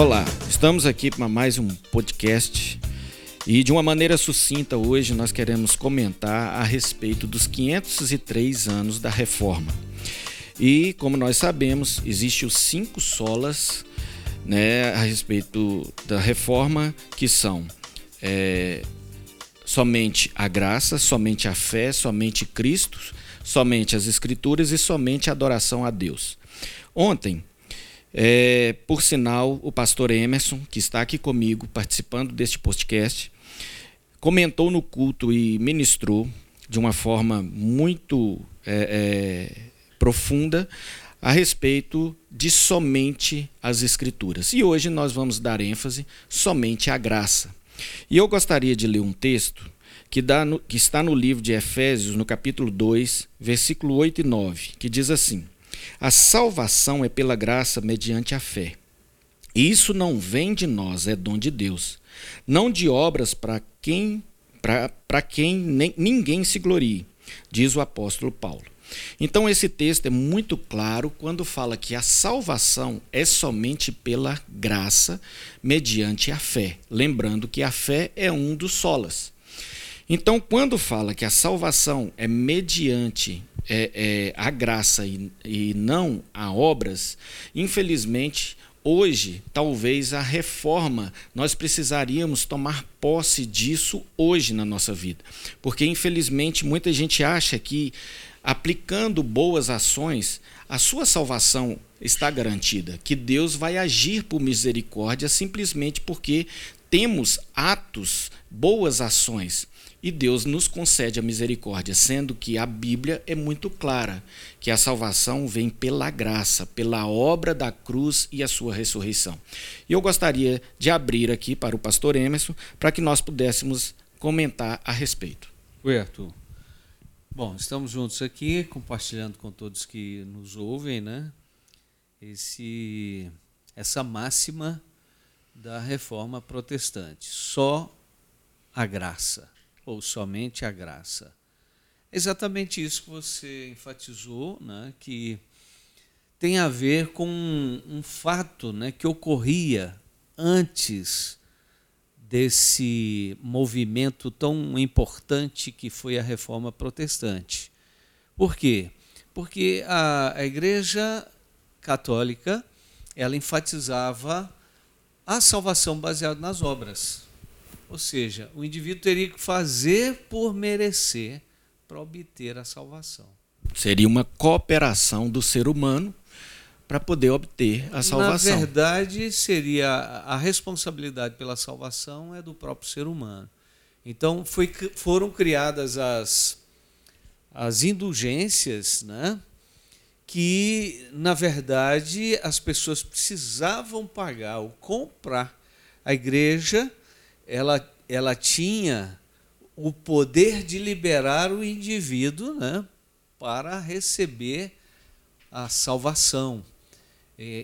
Olá, estamos aqui para mais um podcast e de uma maneira sucinta hoje nós queremos comentar a respeito dos 503 anos da Reforma. E como nós sabemos, existem os cinco solas né, a respeito da Reforma, que são é, somente a graça, somente a fé, somente Cristo, somente as Escrituras e somente a adoração a Deus. Ontem é, por sinal, o pastor Emerson, que está aqui comigo participando deste podcast, comentou no culto e ministrou de uma forma muito é, é, profunda a respeito de somente as Escrituras. E hoje nós vamos dar ênfase somente à graça. E eu gostaria de ler um texto que, no, que está no livro de Efésios, no capítulo 2, versículo 8 e 9, que diz assim. A salvação é pela graça mediante a fé. E isso não vem de nós, é dom de Deus. Não de obras para quem para quem nem, ninguém se glorie, diz o apóstolo Paulo. Então esse texto é muito claro quando fala que a salvação é somente pela graça mediante a fé, lembrando que a fé é um dos solas. Então quando fala que a salvação é mediante é, é, a graça e, e não a obras, infelizmente, hoje, talvez a reforma, nós precisaríamos tomar posse disso hoje na nossa vida. Porque, infelizmente, muita gente acha que aplicando boas ações, a sua salvação está garantida, que Deus vai agir por misericórdia simplesmente porque temos atos, boas ações. E Deus nos concede a misericórdia, sendo que a Bíblia é muito clara que a salvação vem pela graça, pela obra da cruz e a sua ressurreição. E eu gostaria de abrir aqui para o pastor Emerson para que nós pudéssemos comentar a respeito. Oi, Arthur. Bom, estamos juntos aqui, compartilhando com todos que nos ouvem, né? Esse, essa máxima da reforma protestante. Só a graça ou somente a graça. Exatamente isso que você enfatizou, né, que tem a ver com um, um fato né, que ocorria antes desse movimento tão importante que foi a reforma protestante. Por quê? Porque a, a Igreja Católica ela enfatizava a salvação baseada nas obras. Ou seja, o indivíduo teria que fazer por merecer para obter a salvação. Seria uma cooperação do ser humano para poder obter a salvação. Na verdade, seria a responsabilidade pela salvação é do próprio ser humano. Então, foi, foram criadas as, as indulgências, né? Que, na verdade, as pessoas precisavam pagar ou comprar. A igreja ela, ela tinha o poder de liberar o indivíduo né, para receber a salvação.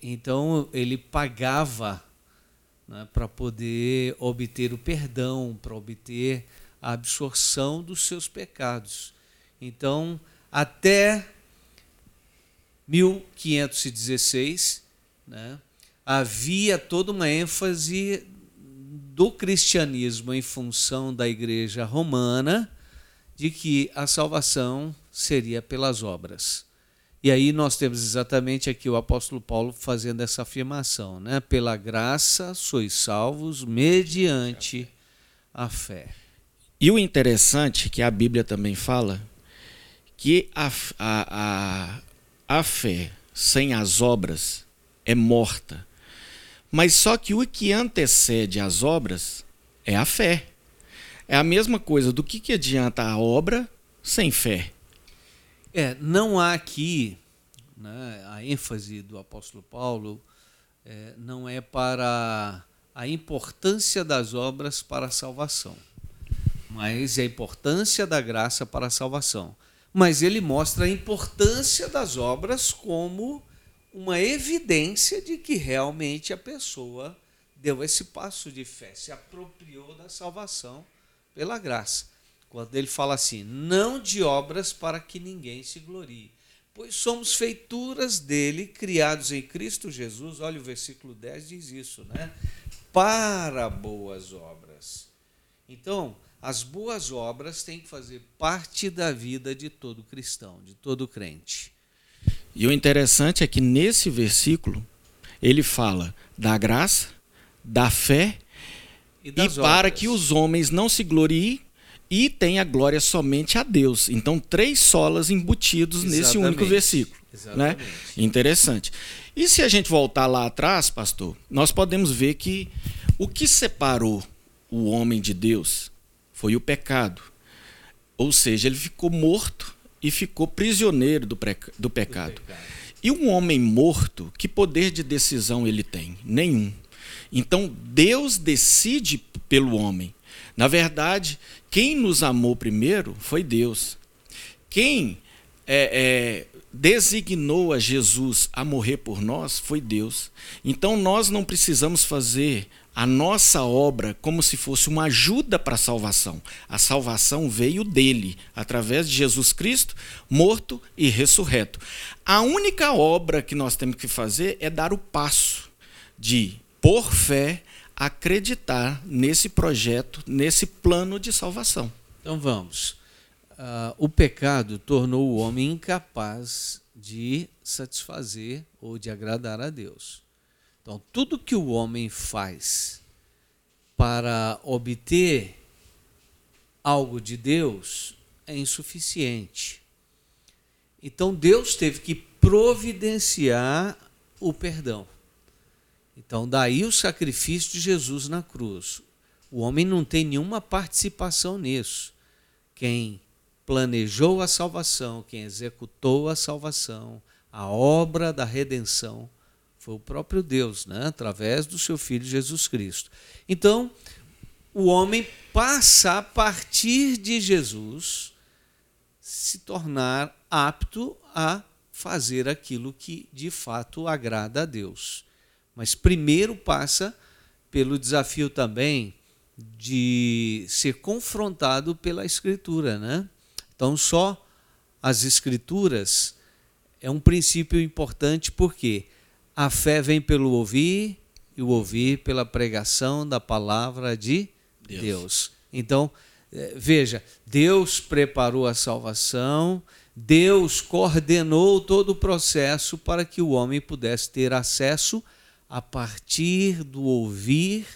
Então ele pagava né, para poder obter o perdão, para obter a absorção dos seus pecados. Então, até 1516, né, havia toda uma ênfase do cristianismo em função da igreja romana de que a salvação seria pelas obras. E aí nós temos exatamente aqui o apóstolo Paulo fazendo essa afirmação, né? Pela graça sois salvos mediante a fé. E o interessante que a Bíblia também fala que a, a, a, a fé sem as obras é morta. Mas só que o que antecede as obras é a fé. É a mesma coisa do que, que adianta a obra sem fé. É, não há aqui né, a ênfase do apóstolo Paulo é, não é para a importância das obras para a salvação, mas é a importância da graça para a salvação. Mas ele mostra a importância das obras como uma evidência de que realmente a pessoa deu esse passo de fé, se apropriou da salvação pela graça. Quando ele fala assim, não de obras para que ninguém se glorie, Pois somos feituras dele, criados em Cristo Jesus. Olha o versículo 10 diz isso, né? Para boas obras. Então, as boas obras têm que fazer parte da vida de todo cristão, de todo crente. E o interessante é que nesse versículo ele fala da graça, da fé e, e para que os homens não se gloriem e tenha glória somente a Deus. Então, três solas embutidos Exatamente. nesse único versículo. Né? Exatamente. Né? Interessante. E se a gente voltar lá atrás, pastor, nós podemos ver que o que separou o homem de Deus foi o pecado. Ou seja, ele ficou morto e ficou prisioneiro do, do pecado. Do pecado. E um homem morto, que poder de decisão ele tem? Nenhum. Então Deus decide pelo homem. Na verdade, quem nos amou primeiro foi Deus. Quem é, é, designou a Jesus a morrer por nós foi Deus. Então nós não precisamos fazer a nossa obra como se fosse uma ajuda para a salvação. A salvação veio dele, através de Jesus Cristo, morto e ressurreto. A única obra que nós temos que fazer é dar o passo de, por fé, acreditar nesse projeto, nesse plano de salvação. Então vamos. Uh, o pecado tornou o homem incapaz de satisfazer ou de agradar a Deus. Então, tudo que o homem faz para obter algo de Deus é insuficiente. Então, Deus teve que providenciar o perdão. Então, daí o sacrifício de Jesus na cruz. O homem não tem nenhuma participação nisso. Quem planejou a salvação, quem executou a salvação, a obra da redenção, foi o próprio Deus, né? através do seu Filho Jesus Cristo. Então, o homem passa a partir de Jesus se tornar apto a fazer aquilo que de fato agrada a Deus. Mas primeiro passa pelo desafio também de ser confrontado pela Escritura, né? Então, só as Escrituras é um princípio importante porque a fé vem pelo ouvir e o ouvir pela pregação da palavra de Deus. Deus. Então, eh, veja, Deus preparou a salvação, Deus coordenou todo o processo para que o homem pudesse ter acesso a partir do ouvir,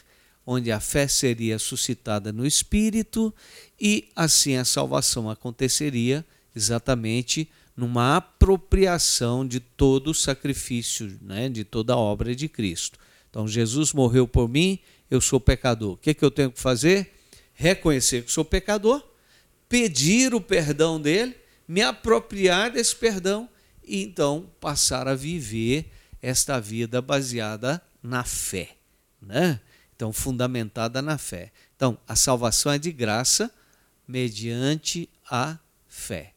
onde a fé seria suscitada no espírito e assim a salvação aconteceria exatamente numa apropriação de todo o sacrifício, né, de toda a obra de Cristo. Então Jesus morreu por mim, eu sou pecador. O que, é que eu tenho que fazer? Reconhecer que sou pecador, pedir o perdão dele, me apropriar desse perdão e então passar a viver esta vida baseada na fé, né? Então, fundamentada na fé. Então, a salvação é de graça mediante a fé.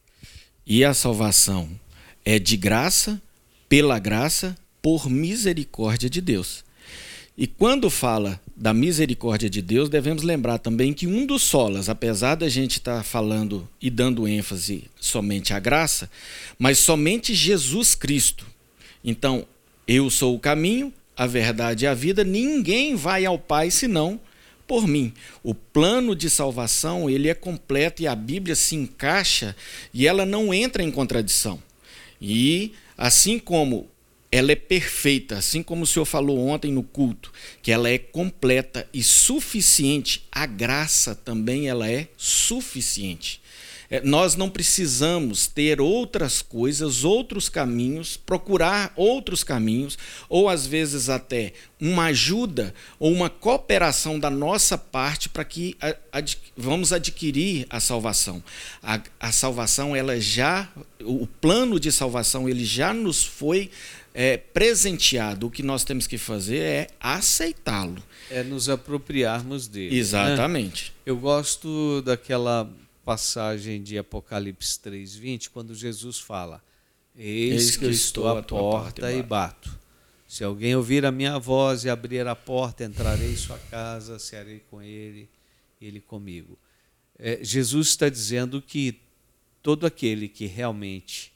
E a salvação é de graça, pela graça, por misericórdia de Deus. E quando fala da misericórdia de Deus, devemos lembrar também que um dos solas, apesar da gente estar tá falando e dando ênfase somente à graça, mas somente Jesus Cristo. Então, eu sou o caminho, a verdade e a vida, ninguém vai ao Pai senão por mim. O plano de salvação, ele é completo e a Bíblia se encaixa e ela não entra em contradição. E assim como ela é perfeita, assim como o senhor falou ontem no culto, que ela é completa e suficiente, a graça também ela é suficiente. É, nós não precisamos ter outras coisas, outros caminhos, procurar outros caminhos, ou às vezes até uma ajuda ou uma cooperação da nossa parte para que ad, vamos adquirir a salvação. A, a, salvação, ela já, o plano de salvação, ele já nos foi é, presenteado. O que nós temos que fazer é aceitá-lo. É nos apropriarmos dele. Né? Exatamente. Né? Eu gosto daquela passagem de Apocalipse 3:20, quando Jesus fala: Eis que eu estou à porta e bato. Se alguém ouvir a minha voz e abrir a porta, entrarei em sua casa, cearei com ele, ele comigo. É, Jesus está dizendo que todo aquele que realmente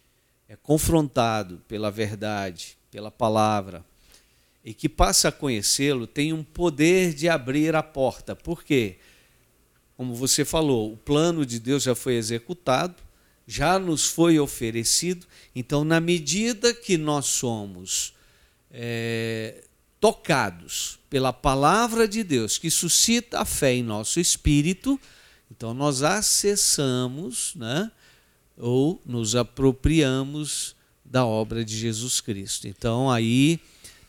é confrontado pela verdade, pela palavra, e que passa a conhecê-lo, tem um poder de abrir a porta. Por quê? Como você falou, o plano de Deus já foi executado, já nos foi oferecido, então, na medida que nós somos é, tocados pela palavra de Deus, que suscita a fé em nosso espírito, então nós acessamos, né, ou nos apropriamos da obra de Jesus Cristo. Então, aí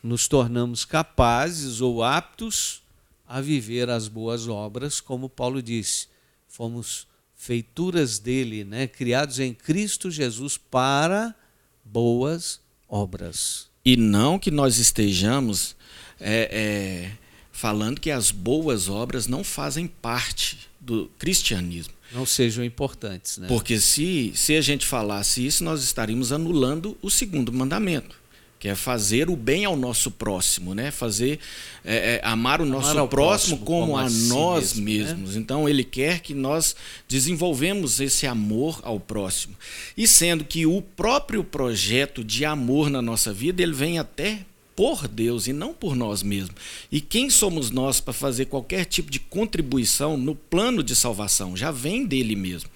nos tornamos capazes ou aptos a viver as boas obras, como Paulo disse, fomos feituras dele, né? criados em Cristo Jesus para boas obras. E não que nós estejamos é, é, falando que as boas obras não fazem parte do cristianismo. Não sejam importantes, né? Porque se, se a gente falasse isso, nós estaríamos anulando o segundo mandamento que é fazer o bem ao nosso próximo, né? Fazer é, é, amar o nosso amar próximo, próximo, como, como a, a si nós mesmo, né? mesmos. Né? Então ele quer que nós desenvolvemos esse amor ao próximo. E sendo que o próprio projeto de amor na nossa vida, ele vem até por Deus e não por nós mesmos. E quem somos nós para fazer qualquer tipo de contribuição no plano de salvação? Já vem dele mesmo.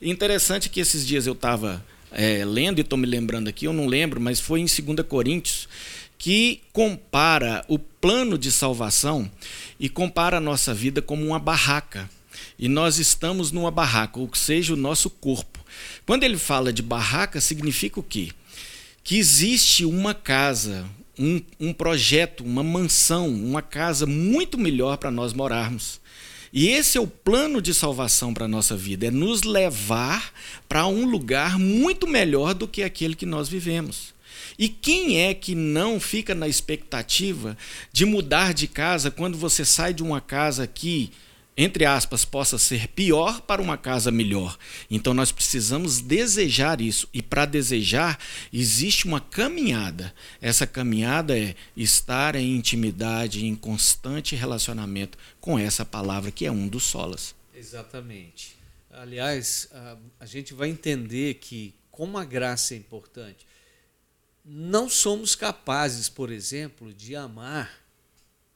Interessante que esses dias eu estava é, lendo e estou me lembrando aqui, eu não lembro, mas foi em 2 Coríntios, que compara o plano de salvação e compara a nossa vida como uma barraca. E nós estamos numa barraca, ou seja, o nosso corpo. Quando ele fala de barraca, significa o quê? Que existe uma casa, um, um projeto, uma mansão, uma casa muito melhor para nós morarmos. E esse é o plano de salvação para a nossa vida: é nos levar para um lugar muito melhor do que aquele que nós vivemos. E quem é que não fica na expectativa de mudar de casa quando você sai de uma casa que entre aspas, possa ser pior para uma casa melhor. Então nós precisamos desejar isso. E para desejar, existe uma caminhada. Essa caminhada é estar em intimidade, em constante relacionamento com essa palavra que é um dos solas. Exatamente. Aliás, a, gente vai entender que, como a graça é importante, não somos capazes, por exemplo, de amar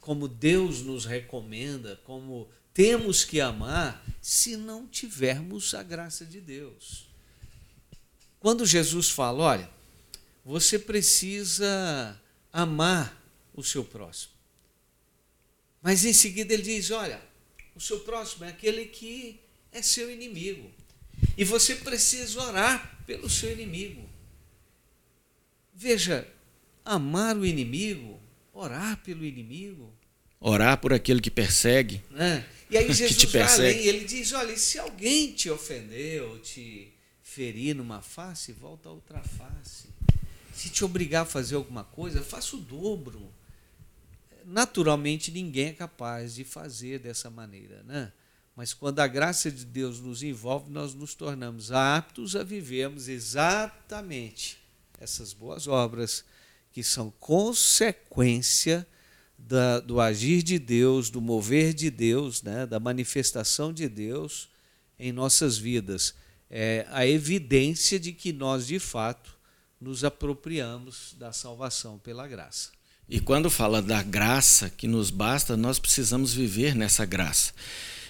como Deus nos recomenda, como temos que amar se não tivermos a graça de Deus. Quando Jesus fala, olha, você precisa amar o seu próximo. Mas em seguida ele diz: olha, o seu próximo é aquele que é seu inimigo. E você precisa orar pelo seu inimigo. Veja, amar o inimigo, orar pelo inimigo. Orar por aquele que persegue. É. E aí Jesus que te persegue. além, ele diz: olha, se alguém te ofendeu, te ferir numa face, volta a outra face. Se te obrigar a fazer alguma coisa, faça o dobro. Naturalmente, ninguém é capaz de fazer dessa maneira, né? Mas quando a graça de Deus nos envolve, nós nos tornamos aptos a vivermos exatamente essas boas obras que são consequência da, do agir de Deus, do mover de Deus, né, da manifestação de Deus em nossas vidas. É a evidência de que nós, de fato, nos apropriamos da salvação pela graça. E quando fala da graça que nos basta, nós precisamos viver nessa graça.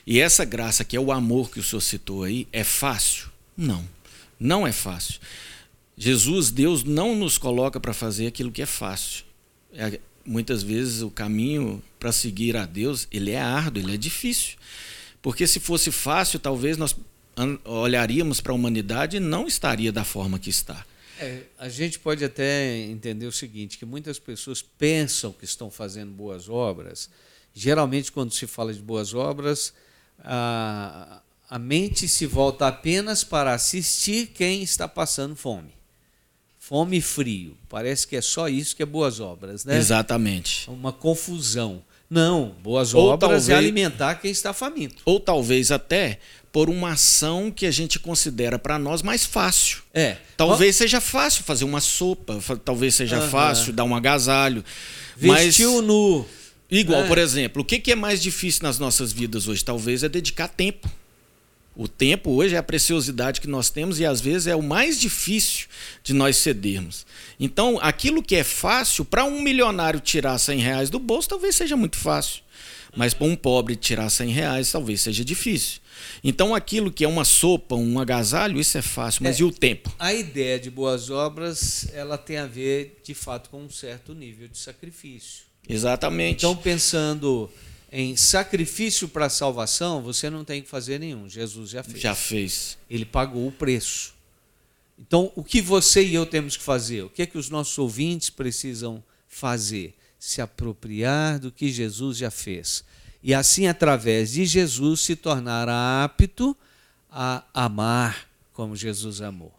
E essa graça, que é o amor que o senhor citou aí, é fácil? Não, não é fácil. Jesus, Deus, não nos coloca para fazer aquilo que é fácil. É muitas vezes o caminho para seguir a Deus ele é árduo, ele é difícil. Porque se fosse fácil, talvez nós olharíamos para a humanidade e não estaria da forma que está. É, a gente pode até entender o seguinte, que muitas pessoas pensam que estão fazendo boas obras. Geralmente, quando se fala de boas obras, a, a mente se volta apenas para assistir quem está passando fome fome e frio. Parece que é só isso que é boas obras, né? Exatamente. Uma confusão. Não, boas Ou obras é talvez, é alimentar quem está faminto. Ou talvez até por uma ação que a gente considera para nós mais fácil. É. Talvez seja fácil fazer uma sopa, talvez seja uhum. fácil dar um agasalho. Vestiu mas... nu. Igual, é. por exemplo, o que é mais difícil nas nossas vidas hoje? Talvez é dedicar tempo. O tempo hoje é a preciosidade que nós temos e às vezes é o mais difícil de nós cedermos. Então, aquilo que é fácil, para um milionário tirar 100 reais do bolso, talvez seja muito fácil. Mas para um pobre tirar 100 reais, talvez seja difícil. Então, aquilo que é uma sopa, um agasalho, isso é fácil. Mas é, e o tempo? A ideia de boas obras, ela tem a ver, de fato, com um certo nível de sacrifício. Exatamente. Então, pensando em sacrifício para a salvação, você não tem que fazer nenhum. Jesus já fez. Já fez. Ele pagou o preço. Então, o que você e eu temos que fazer? O que é que os nossos ouvintes precisam fazer? Se apropriar do que Jesus já fez. E assim, através de Jesus, se tornar apto a amar como Jesus amou.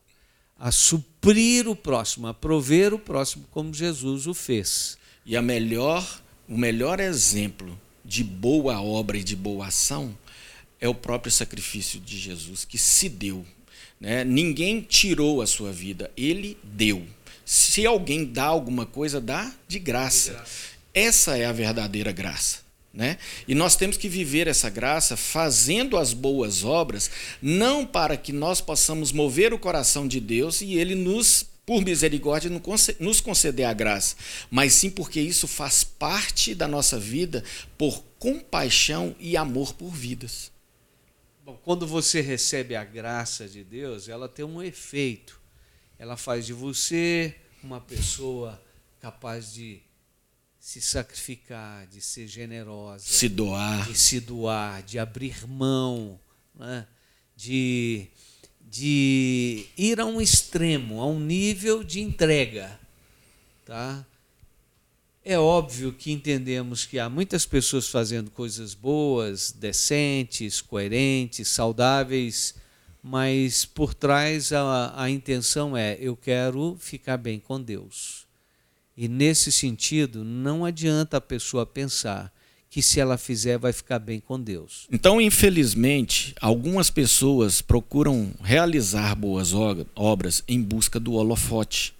A suprir o próximo, a prover o próximo como Jesus o fez. E a melhor, o melhor exemplo de boa obra e de boa ação é o próprio sacrifício de Jesus que se deu. Né? Ninguém tirou a sua vida, ele deu. Se alguém dá alguma coisa, dá de graça. De graça. Essa é a verdadeira graça. Né? E nós temos que viver essa graça fazendo as boas obras, não para que nós possamos mover o coração de Deus e ele nos por misericórdia, nos conceder a graça, mas sim porque isso faz parte da nossa vida por compaixão e amor por vidas. Bom, quando você recebe a graça de Deus, ela tem um efeito. Ela faz de você uma pessoa capaz de se sacrificar, de ser generosa, se doar, de se doar, de abrir mão, né? de de ir a um extremo, a um nível de entrega, tá? É óbvio que entendemos que há muitas pessoas fazendo coisas boas, decentes, coerentes, saudáveis, mas por trás a, a intenção é: eu quero ficar bem com Deus. E nesse sentido, não adianta a pessoa pensar que se ela fizer vai ficar bem com Deus. Então, infelizmente, algumas pessoas procuram realizar boas obras em busca do holofote.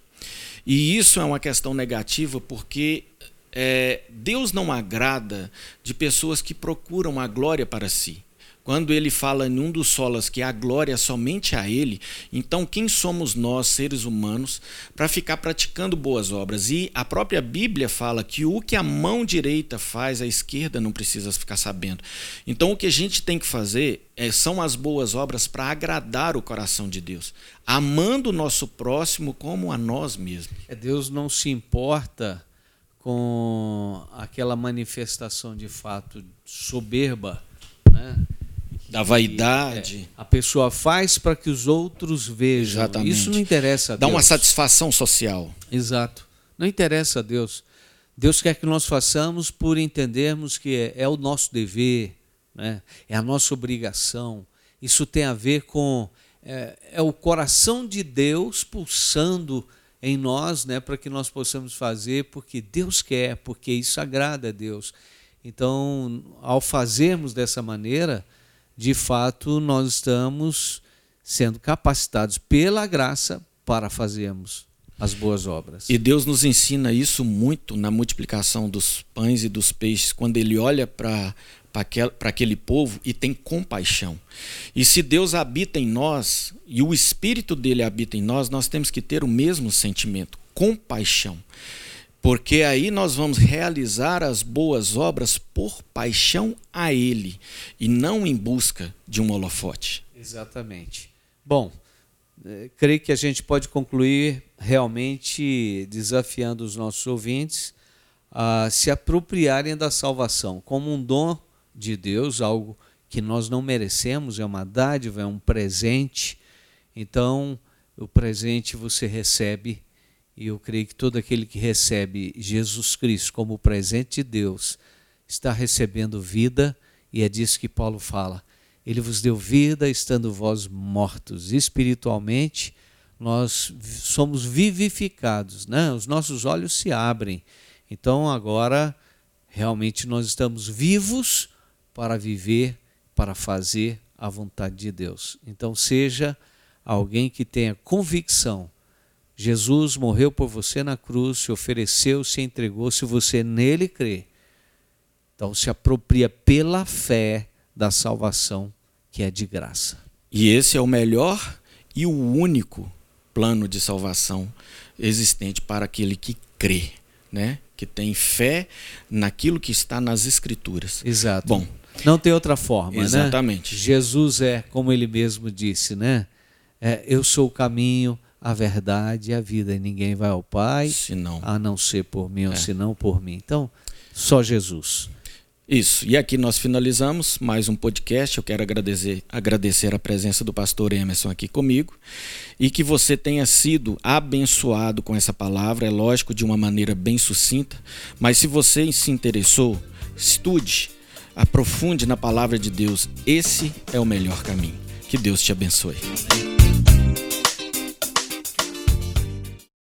E isso é uma questão negativa porque é, Deus não agrada de pessoas que procuram a glória para si. Quando ele fala em um dos solas que a glória somente a ele, então quem somos nós, seres humanos, para ficar praticando boas obras? E a própria Bíblia fala que o que a mão direita faz, a esquerda não precisa ficar sabendo. Então o que a gente tem que fazer é, são as boas obras para agradar o coração de Deus, amando o nosso próximo como a nós mesmos. É, Deus não se importa com aquela manifestação de fato soberba, né? Da vaidade. É, a pessoa faz para que os outros vejam. Exatamente. Isso não interessa a Deus. Dá uma satisfação social. Exato. Não interessa a Deus. Deus quer que nós façamos por entendermos que é, é o nosso dever, né? é a nossa obrigação. Isso tem a ver com é, é o coração de Deus pulsando em nós, né, para que nós possamos fazer porque Deus quer, porque isso agrada a Deus. Então, ao fazermos dessa maneira, de fato nós estamos sendo capacitados pela graça para fazermos as boas obras. E Deus nos ensina isso muito na multiplicação dos pães e dos peixes, quando Ele olha para para aquele povo e tem compaixão. E se Deus habita em nós e o Espírito dele habita em nós, nós temos que ter o mesmo sentimento, compaixão. Porque aí nós vamos realizar as boas obras por paixão a Ele e não em busca de um holofote. Exatamente. Bom, eh, creio que a gente pode concluir realmente desafiando os nossos ouvintes a se apropriarem da salvação como um dom de Deus, algo que nós não merecemos, é uma dádiva, é um presente. Então, o presente você recebe e eu creio que todo aquele que recebe Jesus Cristo como presente de Deus está recebendo vida, e é disso que Paulo fala. Ele vos deu vida estando vós mortos espiritualmente. Nós somos vivificados, né? Os nossos olhos se abrem. Então agora realmente nós estamos vivos para viver, para fazer a vontade de Deus. Então seja alguém que tenha convicção Jesus morreu por você na cruz, se ofereceu, se entregou. Se você nele crê, então se apropria pela fé da salvação que é de graça. E esse é o melhor e o único plano de salvação existente para aquele que crê, né? Que tem fé naquilo que está nas escrituras. Exato. Bom, não tem outra forma, exatamente. né? Jesus é, como ele mesmo disse, né? É, eu sou o caminho, a verdade e a vida. E ninguém vai ao Pai senão. a não ser por mim, é. ou senão por mim. Então, só Jesus. Isso. E aqui nós finalizamos mais um podcast. Eu quero agradecer, agradecer a presença do pastor Emerson aqui comigo e que você tenha sido abençoado com essa palavra. É lógico, de uma maneira bem sucinta, mas se você se interessou, estude, aprofunde na palavra de Deus. Esse é o melhor caminho. Que Deus te abençoe.